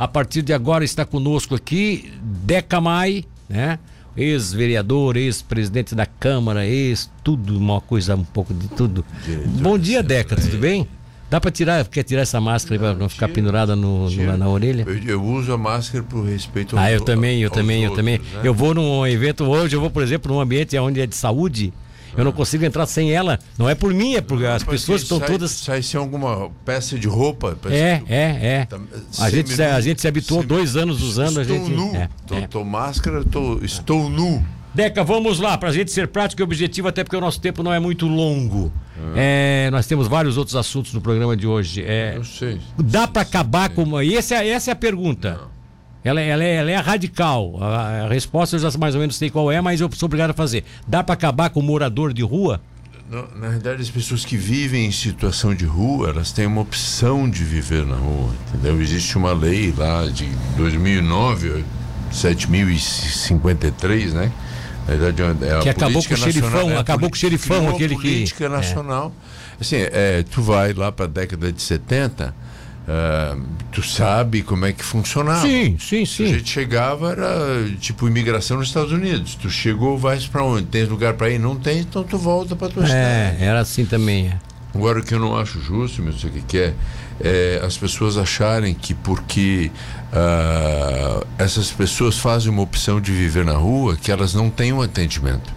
A partir de agora está conosco aqui Deca Mai, né? Ex-vereador, ex-presidente da Câmara, ex tudo, uma coisa um pouco de tudo. Bom dia, Deca, tudo bem? Dá para tirar, quer tirar essa máscara para não ficar pendurada no, no, na orelha? Eu, eu, uso a máscara por respeito aos Ah, eu também, eu também, outros, eu também. Né? Eu vou num evento hoje, eu vou, por exemplo, num ambiente onde é de saúde. Eu não consigo entrar sem ela. Não é por mim, é porque as pessoas estão todas. Sai sem alguma peça de roupa. É, é, é. Tá, a, gente se, a gente se habituou dois anos usando. Estou a gente, nu. É, tô, é. tô máscara, tô, estou nu. Deca, vamos lá, para a gente ser prático e objetivo, até porque o nosso tempo não é muito longo. É. É, nós temos vários outros assuntos no programa de hoje. É, eu sei. Dá para acabar sei. com. Essa, essa é a pergunta. Não. Ela, ela, é, ela é radical. A, a, resposta eu já mais ou menos sei qual é, mas eu sou obrigado a fazer. Dá para acabar com o morador de rua? Na verdade, as pessoas que vivem em situação de rua, elas têm uma opção de viver na rua, entendeu? Existe uma lei lá de 2009, 7053, né? Na verdade, é a que acabou com o xerifão, é acabou com o xerifão, aquele que... política nacional. É. Assim, é, tu vai lá para a década de 70 Uh, tu sabe como é que funcionava. Sim, sim, sim. A gente chegava, era tipo imigração nos Estados Unidos. Tu chegou, vai para onde? Tens lugar para ir? Não tem, então tu volta para tua é, cidade. É, era assim também. É. Agora, o que eu não acho justo, não sei o que, que é, é, as pessoas acharem que porque uh, essas pessoas fazem uma opção de viver na rua, que elas não têm um atendimento.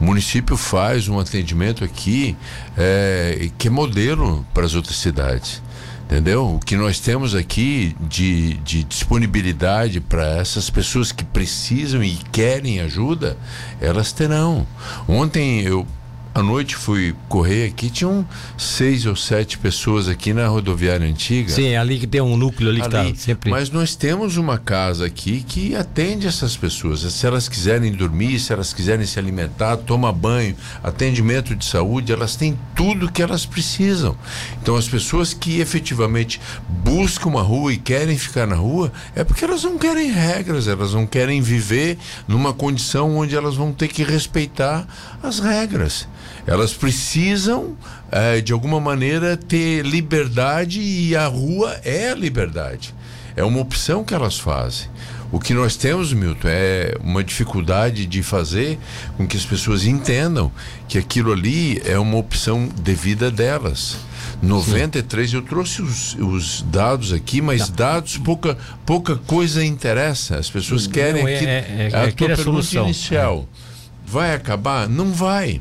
O município faz um atendimento aqui é, que é modelo para as outras cidades. Entendeu? O que nós temos aqui de, de disponibilidade para essas pessoas que precisam e querem ajuda, elas terão. Ontem eu à noite fui correr aqui, tinham seis ou sete pessoas aqui na rodoviária antiga. Sim, é ali que tem um núcleo ali, ali que tá sempre. Mas nós temos uma casa aqui que atende essas pessoas. Se elas quiserem dormir, se elas quiserem se alimentar, tomar banho, atendimento de saúde, elas têm tudo que elas precisam. Então as pessoas que efetivamente buscam uma rua e querem ficar na rua, é porque elas não querem regras, elas não querem viver numa condição onde elas vão ter que respeitar as regras. Elas precisam, é, de alguma maneira, ter liberdade e a rua é a liberdade. É uma opção que elas fazem. O que nós temos, Milton, é uma dificuldade de fazer com que as pessoas entendam que aquilo ali é uma opção devida delas. 93, Sim. eu trouxe os, os, dados aqui, mas Não. dados pouca, pouca coisa interessa. As pessoas querem Não, é, é, é, a tua pergunta solução. inicial. É. Vai acabar? Não vai.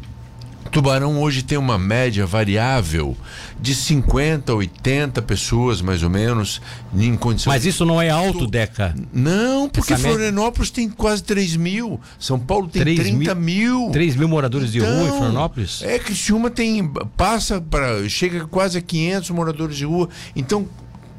Tubarão hoje tem uma média variável de 50, 80 pessoas, mais ou menos, em condições. Mas isso não é alto, tu... Deca? Não, porque Essa Florianópolis média... tem quase 3 mil. São Paulo tem 3 30 mil. mil. 3 mil moradores então, de rua em então, Florianópolis? É, Criciúma tem. passa para. chega quase a 500 moradores de rua. Então,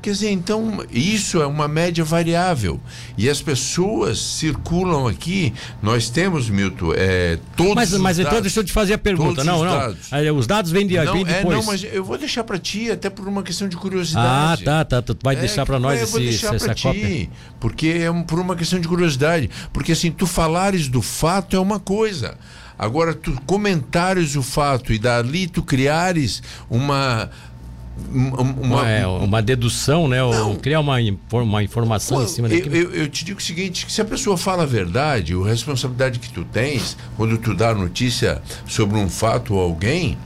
Quer dizer, então, isso é uma média variável. E as pessoas circulam aqui. Nós temos, Milton, é, todos mas, os mas dados, então deixa eu te fazer a pergunta. Não, não. Dados. Os dados vêm, de, não, vêm depois. É, não, mas eu vou deixar para ti, até por uma questão de curiosidade. Ah, tá, tá. Tu vai é, deixar para nós eu esse, deixar essa ti, cópia. Porque é um, por uma questão de curiosidade. Porque assim, tu falares do fato é uma coisa. Agora, tu comentares o fato e dali tu criares uma uma, é, uma dedução, né? Ou criar uma, uma informação em cima daquilo. Eu, eu, te digo o seguinte: se a pessoa fala a verdade, a responsabilidade que tu tens quando tu dá notícia sobre um fato ou alguém.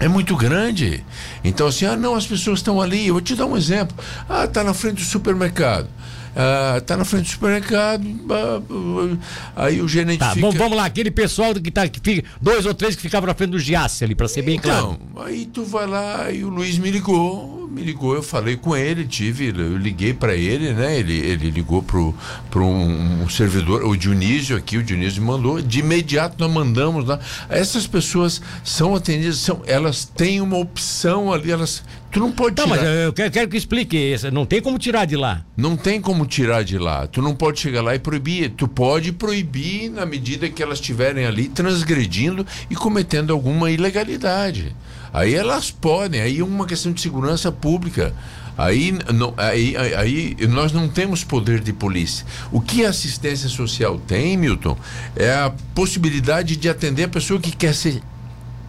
É muito grande. Então, assim, ah, não, as pessoas estão ali. Eu vou te dar um exemplo. Ah, tá na frente do supermercado está ah, tá na frente do supermercado, ah, aí o gerente tá, fica... Vamos, vamos lá, aquele pessoal que, tá, que fica, dois ou três que ficavam na frente do Giasse ali, para ser bem então, claro. aí tu vai lá e o Luiz me ligou, me ligou, eu falei com ele, tive, eu liguei para ele, né? Ele, ele ligou pro um, um, servidor, o Dionísio aqui, o Dionísio mandou, de imediato nós mandamos lá. Essas pessoas são atendidas, são, elas têm uma opção ali, elas Tu não pode tirar. Não, mas eu quero, quero que explique. Não tem como tirar de lá. Não tem como tirar de lá. Tu não pode chegar lá e proibir. Tu pode proibir na medida que elas estiverem ali transgredindo e cometendo alguma ilegalidade. Aí elas podem. Aí é uma questão de segurança pública. Aí, não, aí, aí nós não temos poder de polícia. O que a assistência social tem, Milton, é a possibilidade de atender a pessoa que quer ser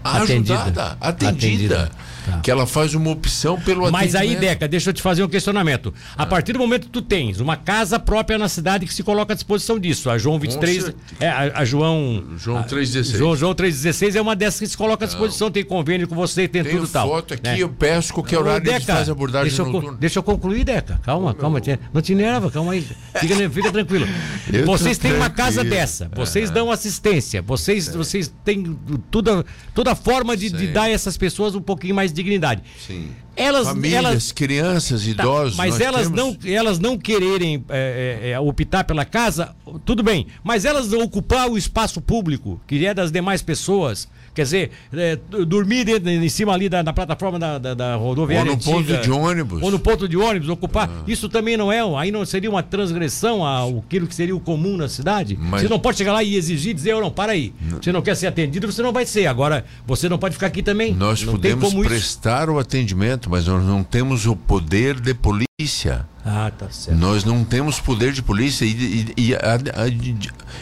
ajudada, atendida. atendida. atendida. Tá. que ela faz uma opção pelo Mas aí, Deca, deixa eu te fazer um questionamento. A ah. partir do momento que tu tens uma casa própria na cidade que se coloca à disposição disso, a João 23, é, a, a João João 316. João, João 316 é uma dessas que se coloca à disposição, Não. tem convênio com você, tem Tenho tudo tal. foto aqui, né? eu peço qualquer horário Ô, Deca, faz abordagem deixa eu, deixa eu concluir, Deca. Calma, Ô, calma, meu... não te nerva, calma aí. Fica, fica tranquilo. vocês têm uma casa dessa, vocês dão assistência, vocês, vocês têm toda, toda forma de, de, dar a essas pessoas um pouquinho mais dignidade. Sim. Elas, Famílias, elas, crianças, tá, idosos. Mas elas, temos... não, elas não quererem é, é, é, optar pela casa, tudo bem. Mas elas ocupar o espaço público, que é das demais pessoas, Quer dizer, é, dormir dentro, em cima ali da, na plataforma da, da, da rodoviária. Ou no antiga, ponto de ônibus. Ou no ponto de ônibus, ocupar. Ah. Isso também não é, aí não seria uma transgressão ao aquilo que seria o comum na cidade? Mas... Você não pode chegar lá e exigir, dizer, eu não, para aí. Não. Você não quer ser atendido, você não vai ser. Agora, você não pode ficar aqui também. Nós não podemos prestar isso. o atendimento, mas nós não temos o poder de polícia. Ah, tá certo. Nós não temos poder de polícia e, e, e a, a,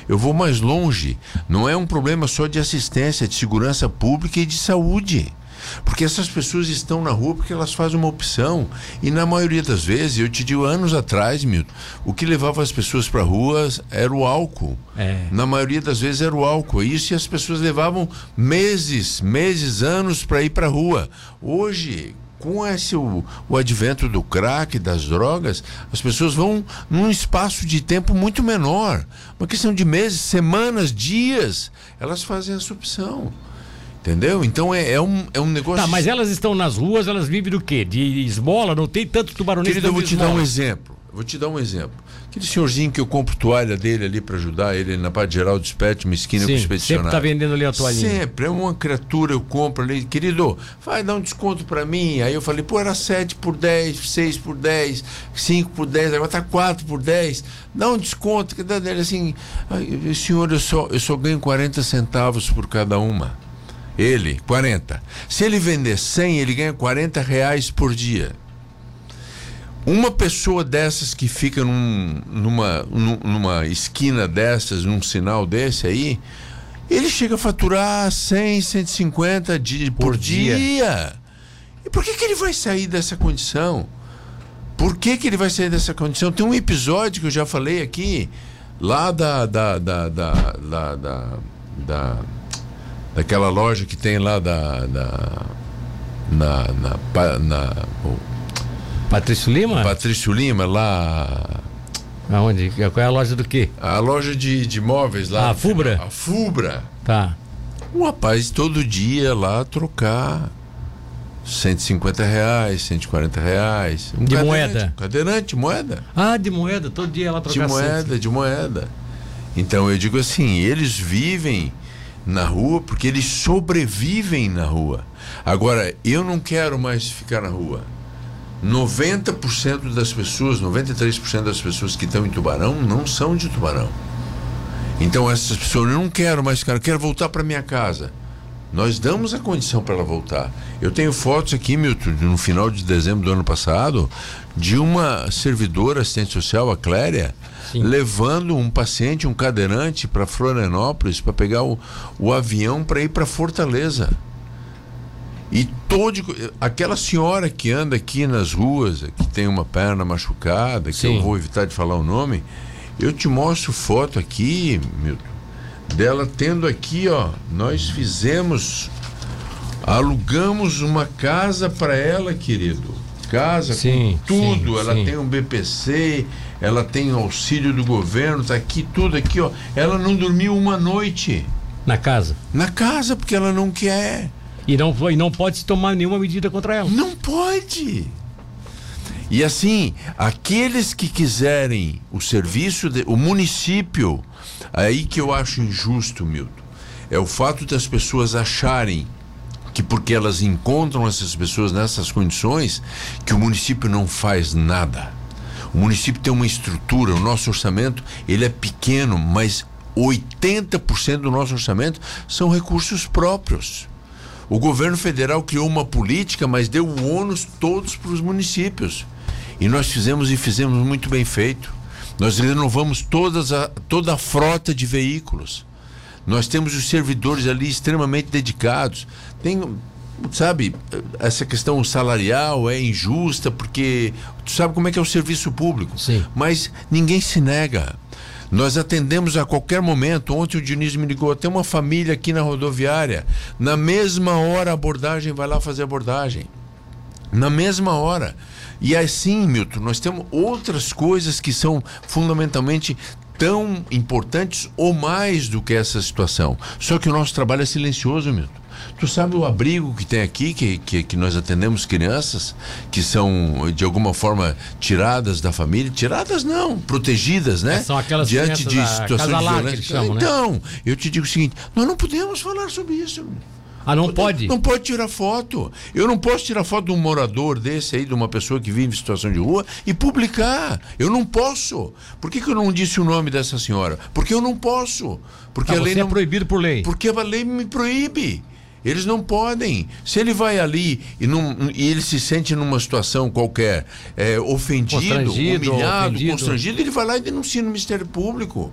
eu vou mais longe. Não é um problema só de assistência, de segurança pública e de saúde. Porque essas pessoas estão na rua porque elas fazem uma opção. E na maioria das vezes, eu te digo anos atrás, Milton, o que levava as pessoas para ruas era o álcool. É. Na maioria das vezes era o álcool. Isso e as pessoas levavam meses, meses, anos para ir para rua. Hoje, com esse o, o advento do crack, das drogas, as pessoas vão num espaço de tempo muito menor. Uma questão de meses, semanas, dias, elas fazem essa opção. Entendeu? Então é, é, um, é um negócio. Tá, mas elas estão nas ruas, elas vivem do quê? De esmola? Não tem tanto tubaronês Querido, eu vou te dar um exemplo. Vou te dar um exemplo. Aquele senhorzinho que eu compro toalha dele ali para ajudar ele na parte geral do espétimo, uma esquina Sim, com expedicionário. Sempre tá vendendo ali a toalhinha. Sempre, é uma criatura, eu compro ali. Querido, vai dar um desconto para mim. Aí eu falei, pô, era 7 por 10, 6 por 10, 5 por 10, agora tá 4 por 10. Dá um desconto. Que dá dele assim, senhor, eu só, eu só ganho 40 centavos por cada uma. Ele, 40. Se ele vender 100, ele ganha 40 reais por dia. Uma pessoa dessas que fica num, numa, numa esquina dessas, num sinal desse aí, ele chega a faturar 100, 150 de, por, por dia. dia. E por que, que ele vai sair dessa condição? Por que, que ele vai sair dessa condição? Tem um episódio que eu já falei aqui, lá da, da, da, da, da, da, da daquela loja que tem lá da, da na, na, na Patrício Lima? Patrício Lima, lá. Aonde? Qual é a loja do quê? A loja de, de móveis lá. Ah, a Fubra? A Fubra. Tá. O rapaz todo dia lá trocar 150 reais, 140 reais. Um de moeda? Cadeirante, moeda. Ah, de moeda, todo dia lá trocar. De moeda, de moeda. Então eu digo assim, eles vivem na rua porque eles sobrevivem na rua. Agora, eu não quero mais ficar na rua. 90% das pessoas, 93% das pessoas que estão em Tubarão não são de Tubarão. Então essas pessoas, eu não quero mais ficar, eu quero voltar para minha casa. Nós damos a condição para ela voltar. Eu tenho fotos aqui, Milton, no final de dezembro do ano passado, de uma servidora assistente social, a Cléria, Sim. levando um paciente, um cadeirante, para Florianópolis para pegar o, o avião para ir para Fortaleza. E todo aquela senhora que anda aqui nas ruas, que tem uma perna machucada, que Sim. eu vou evitar de falar o nome, eu te mostro foto aqui, Milton, dela tendo aqui, ó, nós fizemos alugamos uma casa para ela, querido. Casa sim, com tudo, sim, ela sim. tem um BPC, ela tem auxílio do governo, tá aqui tudo aqui, ó. Ela não dormiu uma noite. Na casa? Na casa, porque ela não quer. E não, e não pode se tomar nenhuma medida contra ela. Não pode. E assim, aqueles que quiserem o serviço, de, o município, aí que eu acho injusto, Milton, é o fato das pessoas acharem que porque elas encontram essas pessoas nessas condições, que o município não faz nada. O município tem uma estrutura, o nosso orçamento, ele é pequeno, mas 80% do nosso orçamento são recursos próprios. O governo federal criou uma política, mas deu o ônus todos para os municípios. E nós fizemos e fizemos muito bem feito. Nós renovamos todas a, toda a frota de veículos. Nós temos os servidores ali extremamente dedicados. Tem sabe, essa questão salarial é injusta porque tu sabe como é que é o serviço público. Sim. Mas ninguém se nega. Nós atendemos a qualquer momento. Ontem o Dionísio me ligou, tem uma família aqui na rodoviária. Na mesma hora a abordagem vai lá fazer abordagem. Na mesma hora. E assim, Milton, nós temos outras coisas que são fundamentalmente tão importantes ou mais do que essa situação. Só que o nosso trabalho é silencioso, Milton. Tu sabe o abrigo que tem aqui, que, que, que, nós atendemos crianças que são de alguma forma tiradas da família? Tiradas não, protegidas, né? São aquelas Diante de situações violência. Chamam, então, né? eu te digo o seguinte: nós não podemos falar sobre isso. Ah, não pode? Não pode tirar foto. Eu não posso tirar foto de um morador desse aí, de uma pessoa que vive em situação de rua, e publicar. Eu não posso. Por que, que eu não disse o nome dessa senhora? Porque eu não posso. Porque ah, a lei você não... é proibido por lei. Porque a lei me proíbe. Eles não podem. Se ele vai ali e, não, e ele se sente numa situação qualquer é, ofendido, humilhado, ofendido. constrangido, ele vai lá e denuncia no Ministério Público.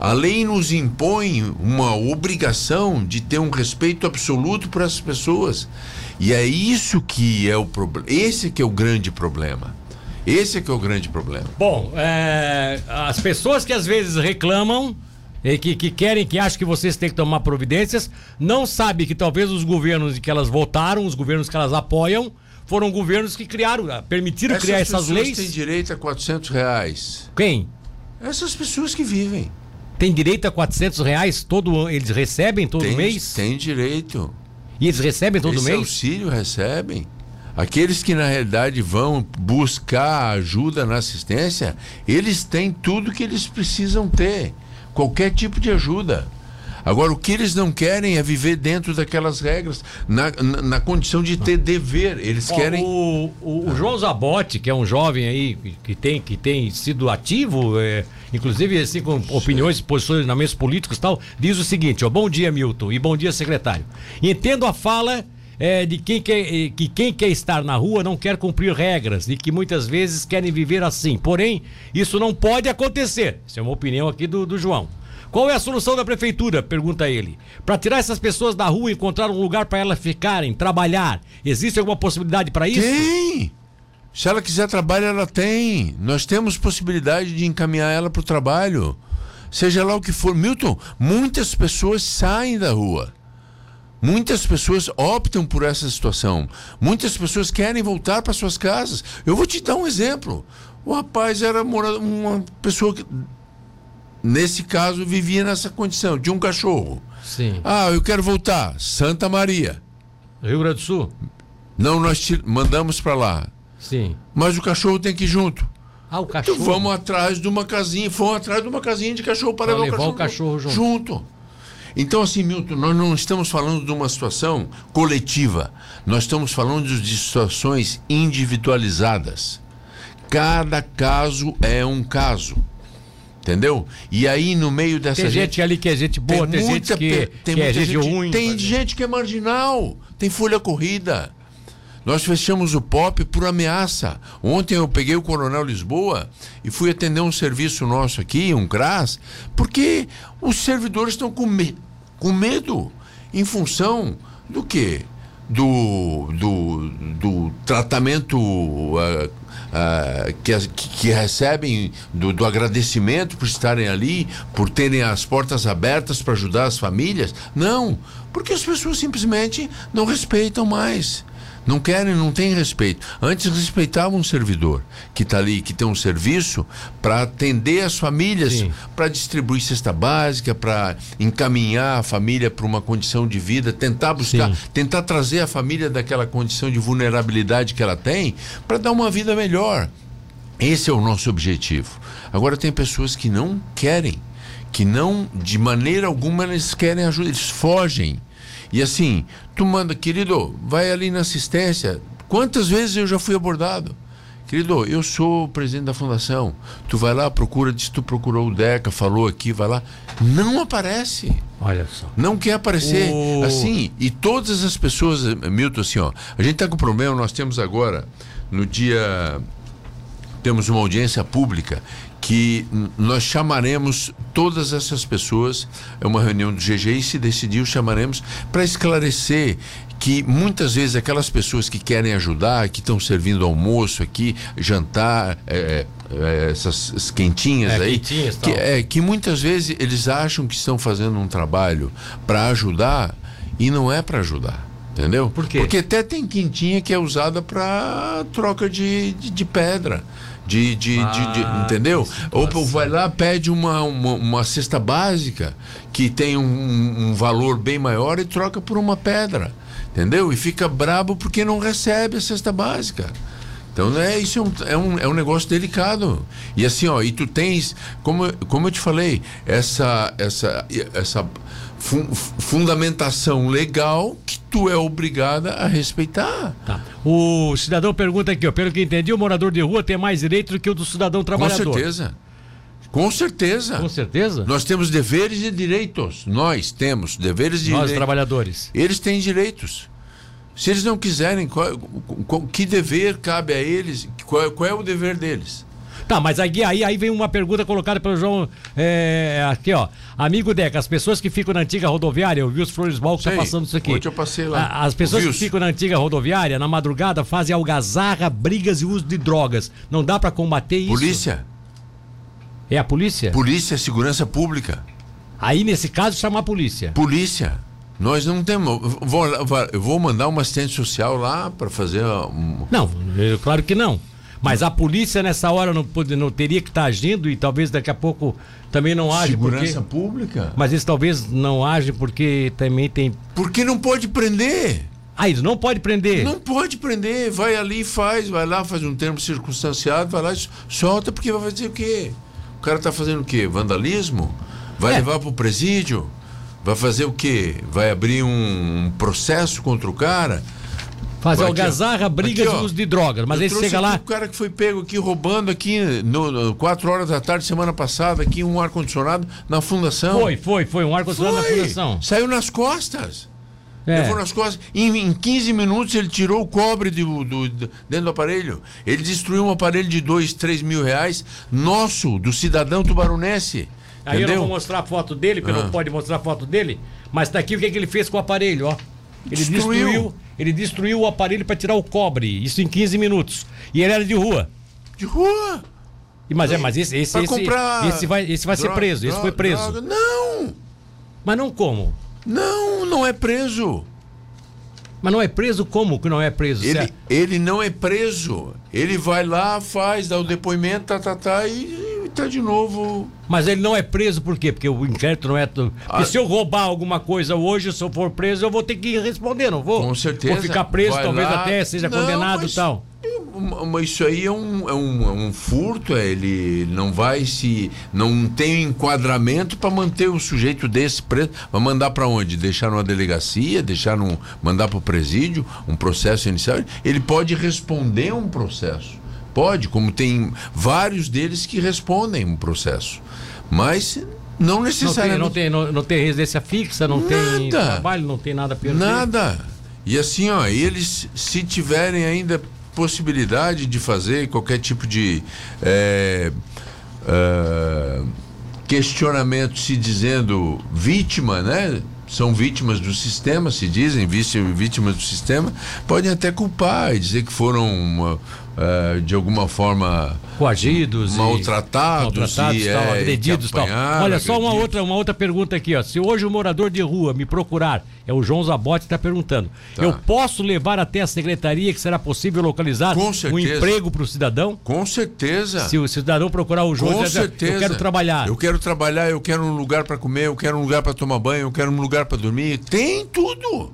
A lei nos impõe uma obrigação de ter um respeito absoluto por essas pessoas. E é isso que é o problema. Esse que é o grande problema. Esse que é o grande problema. Bom, é, as pessoas que às vezes reclamam que, que, querem, que acham que vocês têm que tomar providências, não sabem que talvez os governos que elas votaram, os governos que elas apoiam, foram governos que criaram, permitiram essas criar essas leis. têm direito a 400 reais. Quem? Essas pessoas que vivem. Tem direito a 400 reais todo eles recebem todo tem, mês? Tem direito. E eles recebem todo Esse mês? auxílio recebem. Aqueles que na realidade vão buscar ajuda na assistência, eles têm tudo que eles precisam ter. Qualquer tipo de ajuda. Agora, o que eles não querem é viver dentro daquelas regras, na, na, na condição de ter dever. Eles querem. O, o, o, João Zabotti, que é um jovem aí que tem, que tem sido ativo, é, inclusive assim, com opiniões e posicionamentos políticos e tal, diz o seguinte: ó, bom dia, Milton, e bom dia, secretário. Entendo a fala. É, de quem quer, é, que quem quer estar na rua não quer cumprir regras e que muitas vezes querem viver assim. Porém, isso não pode acontecer. Isso é uma opinião aqui do, do João. Qual é a solução da prefeitura? Pergunta ele. Para tirar essas pessoas da rua e encontrar um lugar para elas ficarem, trabalhar. Existe alguma possibilidade para isso? Tem! Se ela quiser trabalhar, ela tem. Nós temos possibilidade de encaminhar ela para o trabalho. Seja lá o que for. Milton, muitas pessoas saem da rua. Muitas pessoas optam por essa situação. Muitas pessoas querem voltar para suas casas. Eu vou te dar um exemplo. O rapaz era uma pessoa que nesse caso, vivia nessa condição, de um cachorro. Sim. Ah, eu quero voltar. Santa Maria. Rio Grande do Sul? Não, nós te mandamos para lá. Sim. Mas o cachorro tem que ir junto. Ah, o cachorro. Então vamos atrás de uma casinha, fomos atrás de uma casinha de cachorro para pra levar, levar o cachorro, o cachorro junto. junto. Então, assim, Milton, nós não estamos falando de uma situação coletiva. Nós estamos falando de situações individualizadas. Cada caso é um caso. Entendeu? E aí, no meio dessa tem gente, gente ali que é gente boa, tem, tem muita, gente que, tem que é gente, gente ruim. Tem gente que é marginal, tem folha corrida. Nós fechamos o POP por ameaça. Ontem eu peguei o Coronel Lisboa e fui atender um serviço nosso aqui, um CRAS, porque os servidores estão com, me com medo em função do quê? Do, do, do tratamento uh, uh, que, que, recebem do, do, agradecimento por estarem ali, por terem as portas abertas para ajudar as famílias. Não, porque as pessoas simplesmente não respeitam mais. Não querem, não têm respeito. Antes respeitavam um servidor que está ali, que tem um serviço para atender as famílias, para distribuir cesta básica, para encaminhar a família para uma condição de vida, tentar buscar, Sim. tentar trazer a família daquela condição de vulnerabilidade que ela tem, para dar uma vida melhor. Esse é o nosso objetivo. Agora tem pessoas que não querem, que não, de maneira alguma, eles querem ajuda, eles fogem e assim, tu manda, querido, vai ali na assistência. Quantas vezes eu já fui abordado? Querido, eu sou o presidente da fundação. Tu vai lá, procura, diz tu procurou o Deca, falou aqui, vai lá. Não aparece. Olha só. Não quer aparecer. O... Assim, e todas as pessoas, Milton, assim, ó, a gente tá com problema, nós temos agora, no dia. Temos uma audiência pública que nós chamaremos todas essas pessoas, é uma reunião do GGI, se decidiu, chamaremos para esclarecer que muitas vezes aquelas pessoas que querem ajudar, que estão servindo almoço aqui, jantar, é, é, essas quentinhas É, aí, quentinhas, que, é, que muitas vezes eles acham que estão fazendo um trabalho para ajudar e não é para ajudar. Entendeu? Por quê? Porque até tem quentinha que é usada para troca de, de, de pedra. De, de, de- de- Ah, entendeu? Ou vai lá, pede uma, uma, uma cesta básica que tem um, um valor bem maior e troca por uma pedra. Entendeu? E fica brabo porque não recebe a cesta básica. Então, né, isso é um, é, um, é um negócio delicado. E assim, ó, e tu tens, como, como eu te falei, essa, essa, essa fun- fundamentação legal que tu é obrigada a respeitar. Tá. O cidadão pergunta aqui, ó, pelo que entendi, o morador de rua tem mais direito do que o do cidadão Com trabalhador. certeza. Com certeza. Com certeza? Nós temos deveres e direitos. Nós temos deveres e Nós, direitos. trabalhadores. Eles têm direitos. Se eles não quiserem, qual, qual- que dever cabe a eles? Qual, qual é o dever deles? Tá, mas aí, aí, aí vem uma pergunta colocada pelo João. é, aqui, ó. Amigo Deca, as pessoas que ficam na antiga rodoviária, eu vi os Flores Bal que tá passando isso aqui. Ontem eu passei lá. A- As pessoas que ficam na antiga rodoviária, na madrugada, fazem algazarra, brigas e uso de drogas. Não dá pra combater isso? Polícia. É a polícia? Polícia, segurança pública. Aí, nesse caso, chamar a polícia. Polícia. Nós não temos. eu Vou, eu vou mandar uma assistente social lá para fazer. Um, Não, eu- claro que não. Mas a polícia nessa hora não, pode- não teria que estar agindo e talvez daqui a pouco também não age segurança porque. pública. Mas eles talvez não agem porque também tem. Porque não pode prender. Ah, eles não pode prender. Não pode prender. Vai ali e faz. Vai lá, faz um termo circunstanciado, vai lá e solta, porque vai fazer o quê? O cara tá fazendo o quê? Vandalismo? Vai É. levar pro presídio? Vai fazer o quê? Vai abrir um processo contra o cara? Fazer Aqui, ó. algazarra, brigas Aqui, ó. e uso de drogas. Mas Eu aí chega lá. O cara que foi pego aqui roubando aqui no, no 4 horas da tarde semana passada aqui um ar condicionado na fundação. Foi, foi, foi. Um ar-condicionado na fundação. Saiu nas costas. É. Levou nas costas. Em, em 15 minutos ele tirou o cobre do, dentro do aparelho. Ele destruiu um aparelho de 2, 3 mil reais, nosso, do cidadão tubarunense. Aí eu não entendeu? vou mostrar a foto dele, porque Ah. não pode mostrar a foto dele. Mas tá aqui o que, que ele fez com o aparelho, ó. Ele Destruiu. destruiu, ele destruiu o aparelho para tirar o cobre. Isso em 15 minutos. E ele era de rua. De rua. E, mas é, mas esse, esse, esse, comprar esse vai, esse vai ser droga, preso. Esse foi droga, preso. droga. Não, Mas não como? não, não é preso. Mas não é preso como que não é preso? Ele, certo? ele não é preso. Ele vai lá, faz, dá o depoimento, tá, tá, tá, e, tá de novo. Mas ele não é preso por quê? Porque o inquérito não é. Porque Ah. se eu roubar alguma coisa hoje, se eu for preso, eu vou ter que responder, não vou? Com certeza. Vou ficar preso, Vai talvez lá. até seja Não, condenado e tal. Mas isso aí é um, é um, é um furto, é, ele não vai se. não tem enquadramento para manter o sujeito desse preso. Vai mandar para onde? Deixar numa delegacia, deixar num. mandar para o presídio, um processo inicial. Ele pode responder um processo. Pode, como tem vários deles que respondem um processo. Mas não Não tem, necessariamente. não, tem, não, não tem residência fixa, não tem Nada. trabalho, não tem nada perto. Nada. E assim, ó, eles, se tiverem ainda possibilidade de fazer qualquer tipo de é, é, questionamento se dizendo vítima, né? São vítimas do sistema, se dizem vítimas do sistema, podem até culpar e dizer que foram uma, é, de alguma forma Coagidos, Maltratados maltratados e, tal, é, agredidos que tal. Olha, só uma agredidos. outra, uma outra pergunta aqui, ó. Se hoje o morador de rua me procurar, é o João Zabotti que está perguntando, Tá. eu posso levar até a secretaria que será possível localizar um emprego para o cidadão? Com certeza. Se o cidadão procurar o João, Com dizer, certeza. eu quero trabalhar. Eu quero trabalhar, eu quero um lugar para comer, eu quero um lugar para tomar banho, eu quero um lugar para dormir. Tem tudo.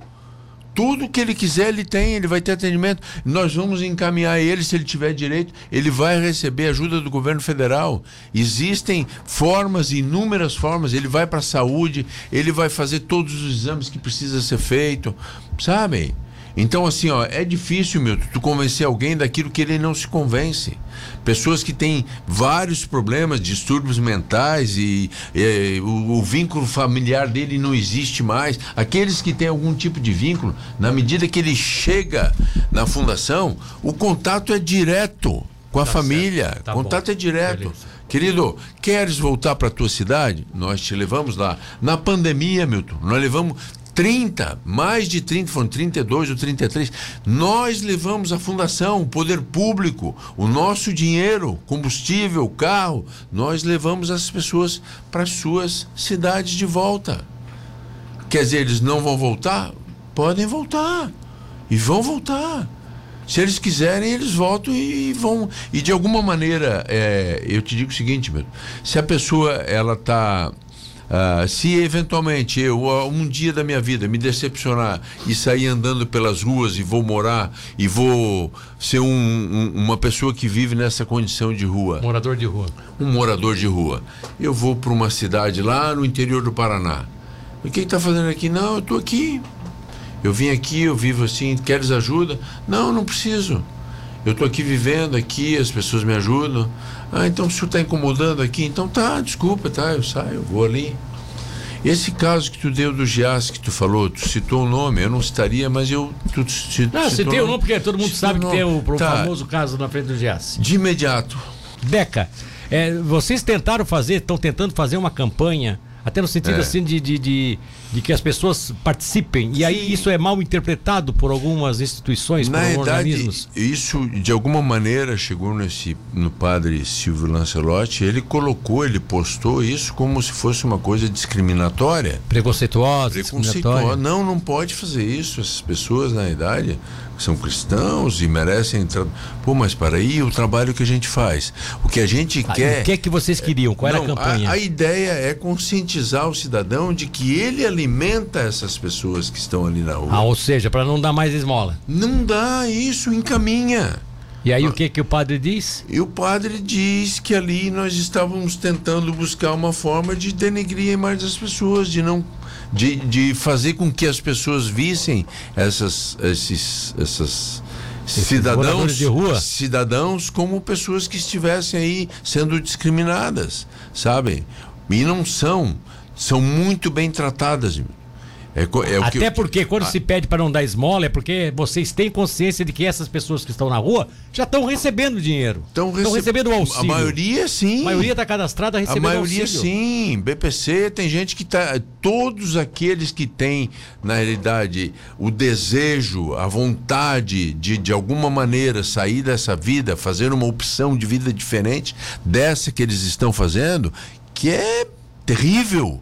Tudo que ele quiser, ele tem, ele vai ter atendimento. Nós vamos encaminhar ele, se ele tiver direito, ele vai receber ajuda do governo federal. Existem formas, inúmeras formas. Ele vai para a saúde, ele vai fazer todos os exames que precisa ser feito, sabe? Então, assim, ó, é difícil, Milton, tu convencer alguém daquilo que ele não se convence. Pessoas que têm vários problemas, distúrbios mentais e, eh, o, o vínculo familiar dele não existe mais. Aqueles que têm algum tipo de vínculo, na medida que ele chega na fundação, o contato é direto com a Tá família. Tá contato bom. é direto. Beleza. Querido, queres voltar para tua cidade? Nós te levamos lá. Na pandemia, Milton, nós levamos 30, mais de 30, foram 32 ou 33. Nós levamos a fundação, o poder público, o nosso dinheiro, combustível, carro, nós levamos as pessoas para as suas cidades de volta. Quer dizer, eles não vão voltar? Podem voltar. E vão voltar. Se eles quiserem, eles voltam e vão. E de alguma maneira, é, eu te digo o seguinte, meu, se a pessoa ela está Uh, se eventualmente eu, um dia da minha vida, me decepcionar e sair andando pelas ruas e vou morar e vou ser um, um, uma pessoa que vive nessa condição de rua. Morador de rua. Um morador de rua. Eu vou para uma cidade lá no interior do Paraná. O que está fazendo aqui? Não, eu estou aqui. Eu vim aqui, eu vivo assim, queres ajuda? Não, não preciso. Eu estou aqui vivendo aqui, as pessoas me ajudam. Ah, então o senhor está incomodando aqui? Então tá, desculpa, tá, eu saio, eu vou ali. Esse caso que tu deu do Gias, que tu falou, tu citou o um nome, eu não citaria, mas eu. Tu, tu, não, citei o nome porque todo mundo sabe que tem o, o tá. famoso caso na frente do Gias. De imediato. Deca, é, vocês tentaram fazer, estão tentando fazer uma campanha até no sentido é. assim de, de, de, de, que as pessoas participem. E aí isso é mal interpretado por algumas instituições, Na por alguns organismos. Isso, de alguma maneira, chegou nesse, no padre Silvio Lancelotti, ele colocou, ele postou isso como se fosse uma coisa discriminatória. Preconceituosa, discriminatória. Não, não pode fazer isso. Essas pessoas, na idade, são cristãos e merecem entrar. Pô, mas para aí o trabalho que a gente faz. O que a gente ah, quer. O que é que vocês queriam? Qual não, era a campanha? A, a, ideia é conscientizar o cidadão de que ele alimenta essas pessoas que estão ali na rua. Ah, ou seja, para não dar mais esmola. Não dá isso, encaminha. E aí ah, o que que o padre diz? E o padre diz que ali nós estávamos tentando buscar uma forma de denegrir a imagem das pessoas, de não de, de fazer com que as pessoas vissem essas, esses, essas cidadãos, de rua. cidadãos como pessoas que estivessem aí sendo discriminadas, sabem? E não são, são muito bem tratadas. É, é Até porque quando ah. se pede para não dar esmola é porque vocês têm consciência de que essas pessoas que estão na rua já estão recebendo dinheiro. Estão receb... recebendo auxílio. A maioria sim. A maioria está cadastrada recebendo auxílio. A maioria auxílio. sim. BPC tem gente que está. Todos aqueles que têm, na realidade, o desejo, a vontade de, de alguma maneira, sair dessa vida, fazer uma opção de vida diferente dessa que eles estão fazendo, que é terrível.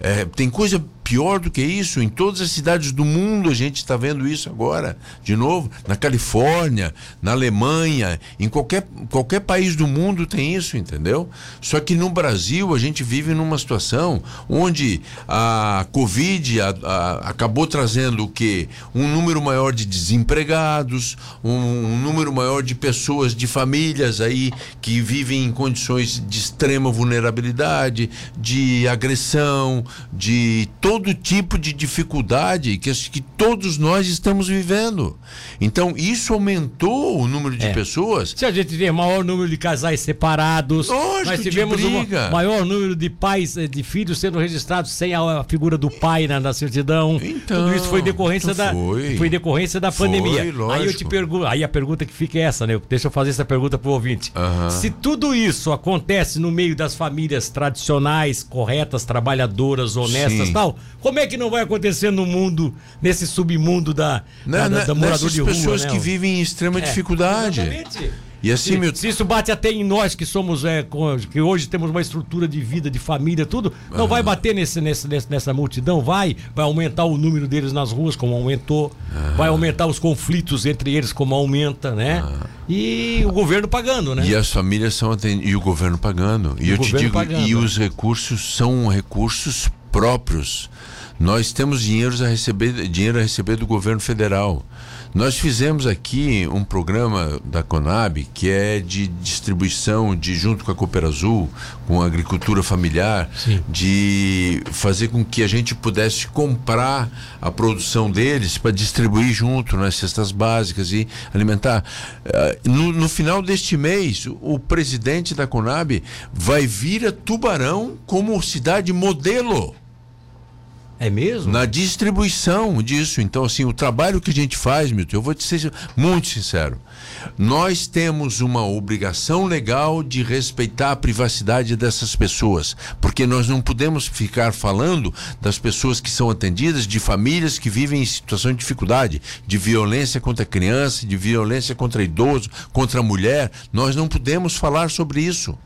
É, tem coisa pior do que isso, em todas as cidades do mundo a gente está vendo isso agora, de novo, na Califórnia, na Alemanha, em qualquer, qualquer país do mundo tem isso, entendeu? Só que no Brasil a gente vive numa situação onde a Covid a, a, acabou trazendo o quê? Um número maior de desempregados, um, um número maior de pessoas, de famílias aí que vivem em condições de extrema vulnerabilidade, de agressão, de todo todo tipo de dificuldade que, que todos nós estamos vivendo. Então, isso aumentou o número de é. pessoas. Se a gente vê maior número de casais separados, Lógico, nós tivemos um maior número de pais, eh, de filhos sendo registrados sem a, figura do pai na, na certidão. Então, Tudo isso foi decorrência da, foi. foi decorrência da pandemia. Aí eu te pergunto, aí a pergunta que fica é essa, né? Deixa eu fazer essa pergunta pro ouvinte. Se tudo isso acontece no meio das famílias tradicionais, corretas, trabalhadoras, honestas, Sim. tal, como é que não vai acontecer no mundo, nesse submundo da, da, da, da morador de rua? pessoas né? que vivem em extrema é, dificuldade. Exatamente. E assim, se, meu... se isso bate até em nós que somos, é, que hoje temos uma estrutura de vida, de família, tudo, não uhum. vai bater nesse, nesse, nessa multidão, vai, vai aumentar o número deles nas ruas, como aumentou, uhum. vai aumentar os conflitos entre eles, como aumenta, né? Uhum. E o governo pagando, né? E as famílias são e o governo pagando. E, e eu te digo, pagando. e os recursos são recursos próprios. Nós temos dinheiro a receber, dinheiro a receber do governo federal. Nós fizemos aqui um programa da Conab que é de distribuição de junto com a Cooper Azul, com a agricultura familiar, Sim. de fazer com que a gente pudesse comprar a produção deles para distribuir junto nas cestas básicas e alimentar. Eh, no, no final deste mês, o presidente da Conab vai vir a Tubarão como cidade modelo É mesmo? Na distribuição disso. Então, assim, o trabalho que a gente faz, Milton, eu vou te ser muito sincero. Nós temos uma obrigação legal de respeitar a privacidade dessas pessoas, porque nós não podemos ficar falando das pessoas que são atendidas, de famílias que vivem em situação de dificuldade, de violência contra criança, de violência contra idoso, contra mulher. Nós não podemos falar sobre isso.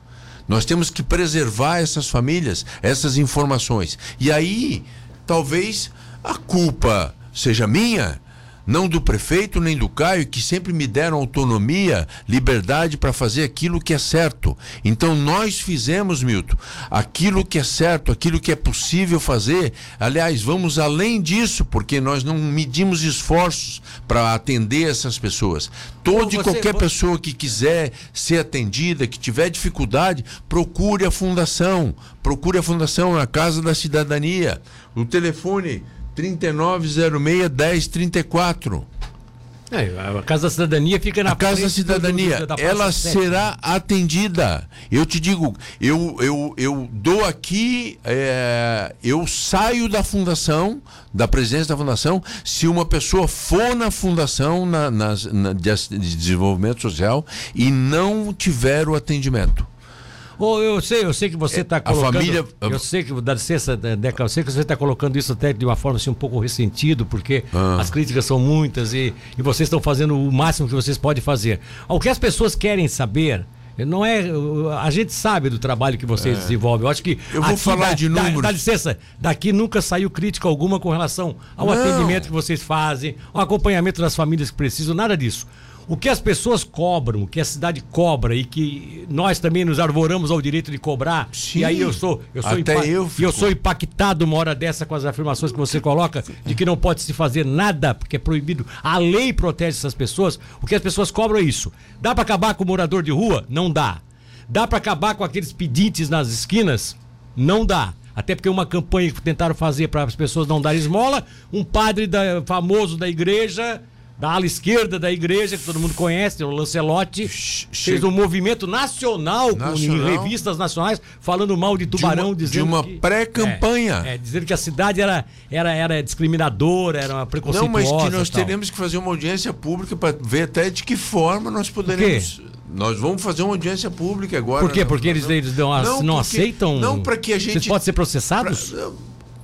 Nós temos que preservar essas famílias, essas informações. E aí, talvez a culpa seja minha, não do prefeito nem do Caio, que sempre me deram autonomia, liberdade para fazer aquilo que é certo. Então nós fizemos, Milton, aquilo que é certo, aquilo que é possível fazer. Aliás, vamos além disso, porque nós não medimos esforços para atender essas pessoas. Todo e qualquer você... pessoa que quiser ser atendida, que tiver dificuldade, procure a fundação. Procure a fundação na Casa da Cidadania. O telefone 3906 1034. É, a Casa da Cidadania fica na a Casa da Cidadania, do, da ela 7, será né? atendida. Eu te digo, eu, eu, eu dou aqui, é, eu saio da fundação, da presidência da fundação, se uma pessoa for na fundação na, na, na de desenvolvimento social e não tiver o atendimento. Eu sei, eu sei que você está colocando. A família. Eu sei que, dá licença, Deca, eu sei que você está colocando isso até de uma forma assim, um pouco ressentido, porque ah. as críticas são muitas e, e vocês estão fazendo o máximo que vocês podem fazer. O que as pessoas querem saber. Não é. A gente sabe do trabalho que vocês é. desenvolvem. Eu acho que. Eu vou falar dá, de números. Dá, dá, licença, daqui nunca saiu crítica alguma com relação ao Não. atendimento que vocês fazem, ao acompanhamento das famílias que precisam, nada disso. O que as pessoas cobram, o que a cidade cobra e que nós também nos arvoramos ao direito de cobrar. Sim, e aí eu sou, eu sou, até eu, fico... eu sou impactado uma hora dessa com as afirmações que você coloca de que não pode se fazer nada porque é proibido. A lei protege essas pessoas. O que as pessoas cobram é isso. Dá para acabar com o morador de rua? Não dá. Dá para acabar com aqueles pedintes nas esquinas? Não dá. Até porque uma campanha que tentaram fazer para as pessoas não darem esmola, um padre da, famoso da igreja da ala esquerda da igreja, que todo mundo conhece, o Lancelotti, che... fez um movimento nacional, nacional. Com, em revistas nacionais, falando mal de Tubarão, de uma. De uma pré-campanha. É, é, dizendo que a cidade era, era, era discriminadora, era preconceituosa. Não, mas que nós teremos que fazer uma audiência pública para ver até de que forma nós poderemos. Nós vamos fazer uma audiência pública agora. Por quê? Porque eles, eles não, não, não porque, aceitam. Não, para que a gente. Vocês podem ser processados? Pra,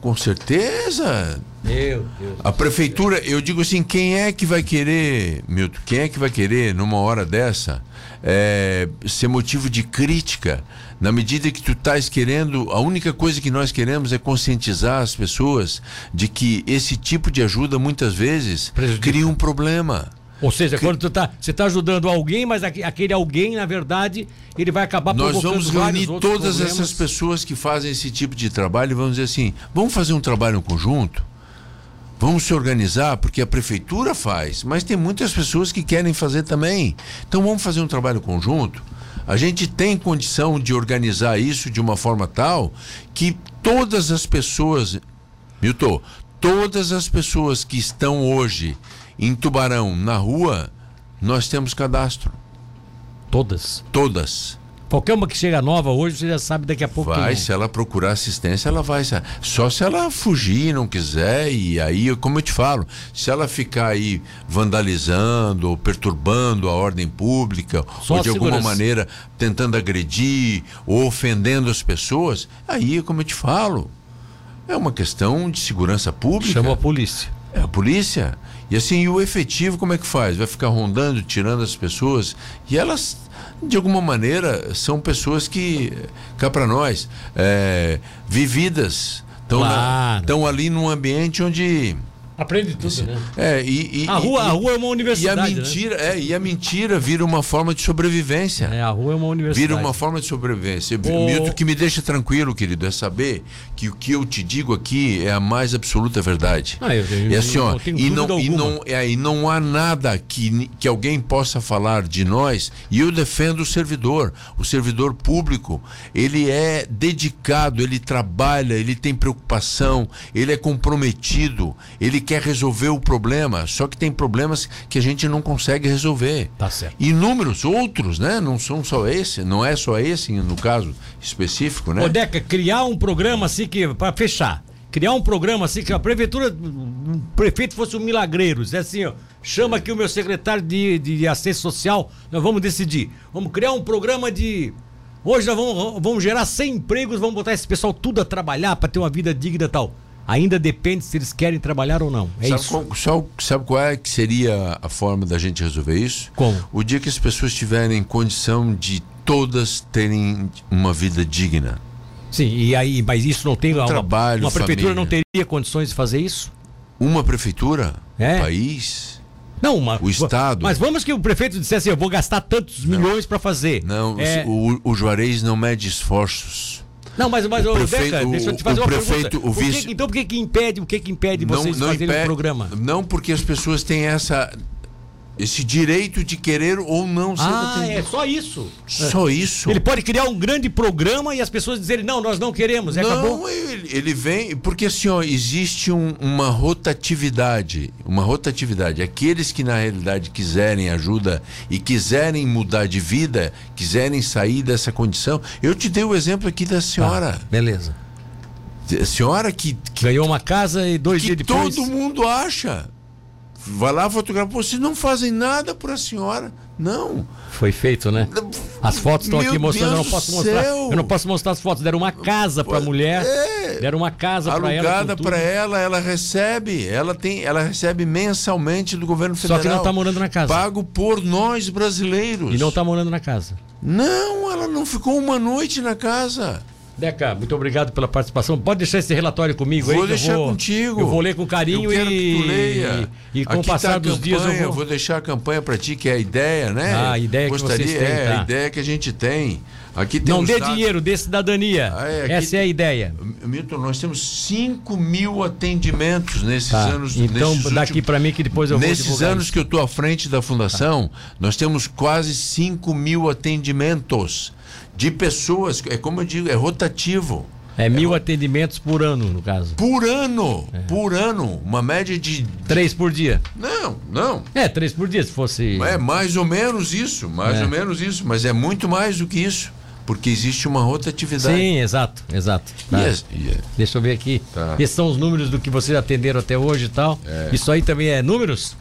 com certeza. Meu Deus. A prefeitura, eu digo assim, quem é que vai querer, Milton, quem é que vai querer, numa hora dessa, é, ser motivo de crítica? Na medida que tu estás querendo, a única coisa que nós queremos é conscientizar as pessoas de que esse tipo de ajuda muitas vezes Prejudica. cria um problema. Ou seja, que... quando tu tá, você está ajudando alguém, mas aquele alguém, na verdade, ele vai acabar Nós vamos reunir todas problemas. essas pessoas que fazem esse tipo de trabalho e vamos dizer assim: vamos fazer um trabalho em conjunto? Vamos se organizar, porque a prefeitura faz, mas tem muitas pessoas que querem fazer também. Então vamos fazer um trabalho conjunto. A gente tem condição de organizar isso de uma forma tal que todas as pessoas, Milton, todas as pessoas que estão hoje em Tubarão, na rua, nós temos cadastro. Todas? Todas. Qualquer uma que chega nova hoje, você já sabe daqui a pouco. Vai, se ela procurar assistência, ela vai. Só se ela fugir, não quiser, e aí, como eu te falo, se ela ficar aí vandalizando ou perturbando a ordem pública, Só ou de alguma maneira tentando agredir ou ofendendo as pessoas, aí, como eu te falo, é uma questão de segurança pública. Chama a polícia. É a polícia. E assim, e o efetivo como é que faz? Vai ficar rondando, tirando as pessoas e elas de alguma maneira são pessoas que cá para nós é, vividas estão claro. ali num ambiente onde Aprende tudo, né? É, e, e a, rua, e, a rua é uma universidade. E a né? mentira, né? é, e a mentira vira uma forma de sobrevivência. É, a rua é uma universidade. Vira uma forma de sobrevivência. O... Milton, que me deixa tranquilo, querido, é saber que o que eu te digo aqui é a mais absoluta verdade. Ah, eu, eu, é assim, ó, e não, e não, é, e não há nada que, que alguém possa falar de nós, e eu defendo o servidor, o servidor público, ele é dedicado, ele trabalha, ele tem preocupação, ele é comprometido, ele quer resolver o problema, só que tem problemas que a gente não consegue resolver. Tá certo. Inúmeros outros, né? Não são só esse, não é só esse no caso específico, né? Ô Deca, criar um programa assim que para fechar criar um programa assim, que a prefeitura, o prefeito fosse um milagreiro. É assim, ó, chama aqui o meu secretário de, de assistência social, nós vamos decidir. Vamos criar um programa de. Hoje nós vamos, vamos gerar 100 empregos, vamos botar esse pessoal tudo a trabalhar para ter uma vida digna e tal. Ainda depende se eles querem trabalhar ou não. É sabe isso. Qual, sabe, sabe qual é que seria a forma da gente resolver isso? Como? O dia que as pessoas tiverem condição de todas terem uma vida digna. Sim, e aí, mas isso não tem. Um uma, trabalho, uma prefeitura família. não teria condições de fazer isso? Uma prefeitura, É. um país. Não, uma, O Estado. Mas vamos que o prefeito dissesse assim: eu vou gastar tantos milhões para fazer. Não, É, o, o Juarez não mede esforços. Não, mas, mas O prefeito- Deca, deixa eu te o- fazer o uma prefeito, pergunta. o vice- que- então por que, que impede, o que, que impede vocês fazerem impede- um programa? Não porque as pessoas têm essa esse direito de querer ou não ser Ah, atendido. é só isso. Só isso. Ele pode criar um grande programa e as pessoas dizerem, não, nós não queremos, acabou. Não, ele, ele vem. Porque assim, ó, existe um- uma rotatividade. Uma rotatividade. Aqueles que na realidade quiserem ajuda e quiserem mudar de vida, quiserem sair dessa condição. Eu te dei o exemplo aqui da senhora. Tá, beleza. A senhora que, que, Ganhou uma casa e dois dias depois. todo mundo acha. Vai lá fotografar. Vocês não fazem nada por a senhora. Não. Foi feito, né? As fotos estão aqui mostrando, eu não posso mostrar. céu! Eu não posso mostrar as fotos. Deram uma casa pra mulher. É. Deram uma casa pra ela. alugada para ela, ela recebe, ela tem, ela recebe mensalmente do governo Só federal. que não tá morando na casa. Pago por nós brasileiros. E não tá morando na casa. Não, ela não ficou uma noite na casa. Deca, muito obrigado pela participação. Pode deixar esse relatório comigo aí. Vou que eu deixar contigo. Eu vou ler com carinho eu quero e. que tu leia. E, e com o Aqui tá passar a dos dias eu campanha, vou. deixar a campanha para ti, que é a ideia, né? Ah, a ideia que Gostaria, vocês têm, é, tá. a ideia que a gente tem. Aqui tem Não dê dados. dinheiro, dê cidadania. Ah, é, Essa é a ideia. Milton, nós temos 5 mil atendimentos nesses Tá. anos. Então, nesses daqui últimos- pra mim que depois eu vou Nesses divulgar anos isso. que eu estou à frente da fundação, nós temos quase 5 mil atendimentos de pessoas. É como eu digo, é rotativo. É mil atendimentos por ano, no caso. Por ano, É. por ano, uma média de. Três por dia. Não, não. É, três por dia, se fosse. É mais ou menos isso, mais É. ou menos isso, mas é muito mais do que isso, porque existe uma rotatividade. Sim, exato, exato. Tá. É- e é- Deixa eu ver aqui. Tá. Esses são os números do que vocês atenderam até hoje e tal. Isso aí também é números?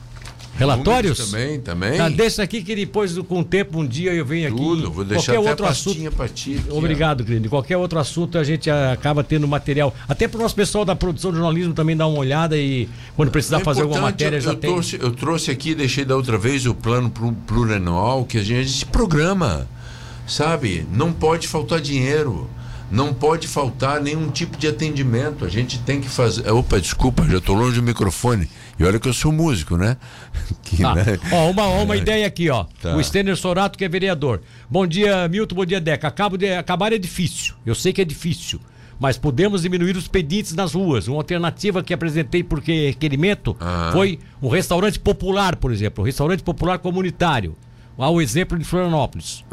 Relatórios? Números Também, também. Tá, deixa aqui que depois, com o tempo, um dia eu venho aqui. Tudo, vou deixar qualquer até outro a assunto. pastinha pra ti. aqui. Obrigado, querido. Qualquer outro assunto a gente ah, acaba tendo material. Até para o nosso pessoal da produção de jornalismo também dar uma olhada e quando precisar É fazer alguma matéria eu, já eu tem. trouxe, eu trouxe aqui, deixei da outra vez o plano plu- plurianual que a gente, a gente programa, sabe? Não pode faltar dinheiro. Não pode faltar nenhum tipo de atendimento. A gente tem que fazer. Opa, desculpa, já estou longe do microfone. E olha que eu sou músico, né? Que, Tá. né? Ó, uma, uma ideia aqui, ó. Tá. O Stênio Sorato, que é vereador. Bom dia, Milton, bom dia, Deca. Acabo de acabar é difícil. Eu sei que é difícil. Mas podemos diminuir os pedintes nas ruas. Uma alternativa que apresentei por que- requerimento Ah. foi um restaurante popular, por exemplo. Um restaurante popular comunitário. Há o exemplo de Florianópolis.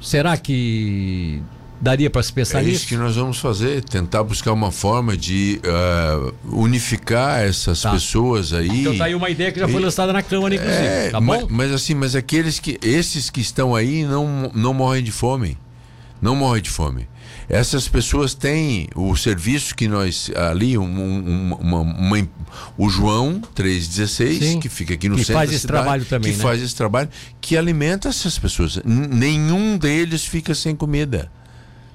Será que daria para se pensar É nisso? isso que nós vamos fazer, tentar buscar uma forma de ah, unificar essas Tá. pessoas aí. Então tá aí uma ideia que já foi E- lançada na Câmara, inclusive. É, tá mas, bom? mas assim, mas aqueles que esses que estão aí não, não morrem de fome. Não morrem de fome. Essas pessoas têm o serviço que nós ali um, um- uma, uma- o João 316 Sim. que fica aqui no Que centro faz da esse cidade, trabalho também, que né? faz esse trabalho que alimenta essas pessoas. Nenhum deles fica sem comida.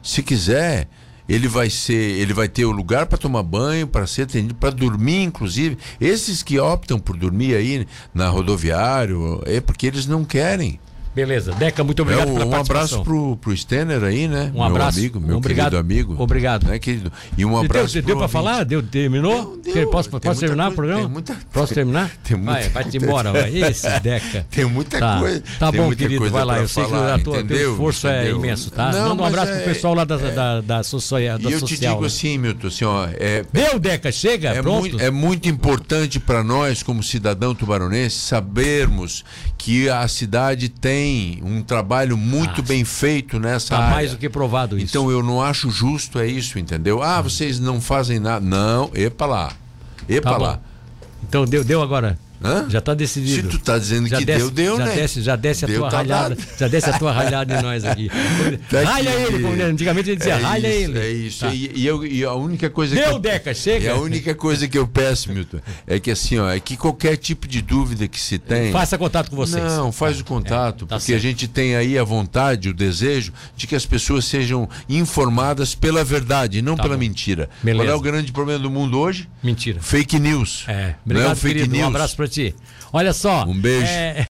Se quiser, ele vai ser, ele vai ter o lugar para tomar banho, para ser atendido, para dormir, inclusive. Esses que optam por dormir aí na rodoviário é porque eles não querem. Beleza. Deca, muito É, obrigado um pela um abraço pro, pro Stenner aí, né? Um abraço. Meu amigo, meu Obrigado. querido amigo. Obrigado. Né, querido? E um Deu, abraço deu pro para falar? Deu, terminou? Deu, deu. Posso, posso terminar o coisa- programa? tem muita- Posso terminar? Tem muita- vai, vai-te embora, vai. Esse Deca. Tem muita Tá. coisa. Tá bom, querido, vai lá. Eu sei que a tua, teu esforço é imenso, tá? Não, Manda um abraço é- pro pessoal lá da, da, da, socia, da E eu te social. digo né? assim, Milton, assim, ó, é, Deu, Deca, chega, É pronto. muito, é muito importante para nós, como cidadão tubaronense, sabermos que a cidade tem um trabalho muito Ah, bem feito nessa Tá área. mais do que provado isso. Então eu não acho justo é isso, entendeu? Ah, vocês não fazem nada. Não, epa lá. Epa Tá lá. Então deu, deu agora. Hã? Já está decidido. Se tu tá dizendo já que desce, deu, deu, já né? Desce, já desce a Deu, tua tá ralhada. dado. Já desce a tua ralhada em nós aqui. Tá ralha ele, como antigamente a gente dizia, É ralha isso, ele. É isso. Tá. E, e eu- e a única coisa que. Deu, eu- Deca, chega. E a única coisa que eu peço, Milton, é que assim, ó, é que qualquer tipo de dúvida que se tem. Faça contato com vocês. Não, faz o contato, tá porque certo. a gente tem aí a vontade, o desejo de que as pessoas sejam informadas pela verdade, não Tá pela bom. mentira. Beleza. Qual é o grande problema do mundo hoje? Mentira. Fake news. É, não é obrigado, o fake querido. news. Um abraço pra ti. Olha só. Um beijo. é,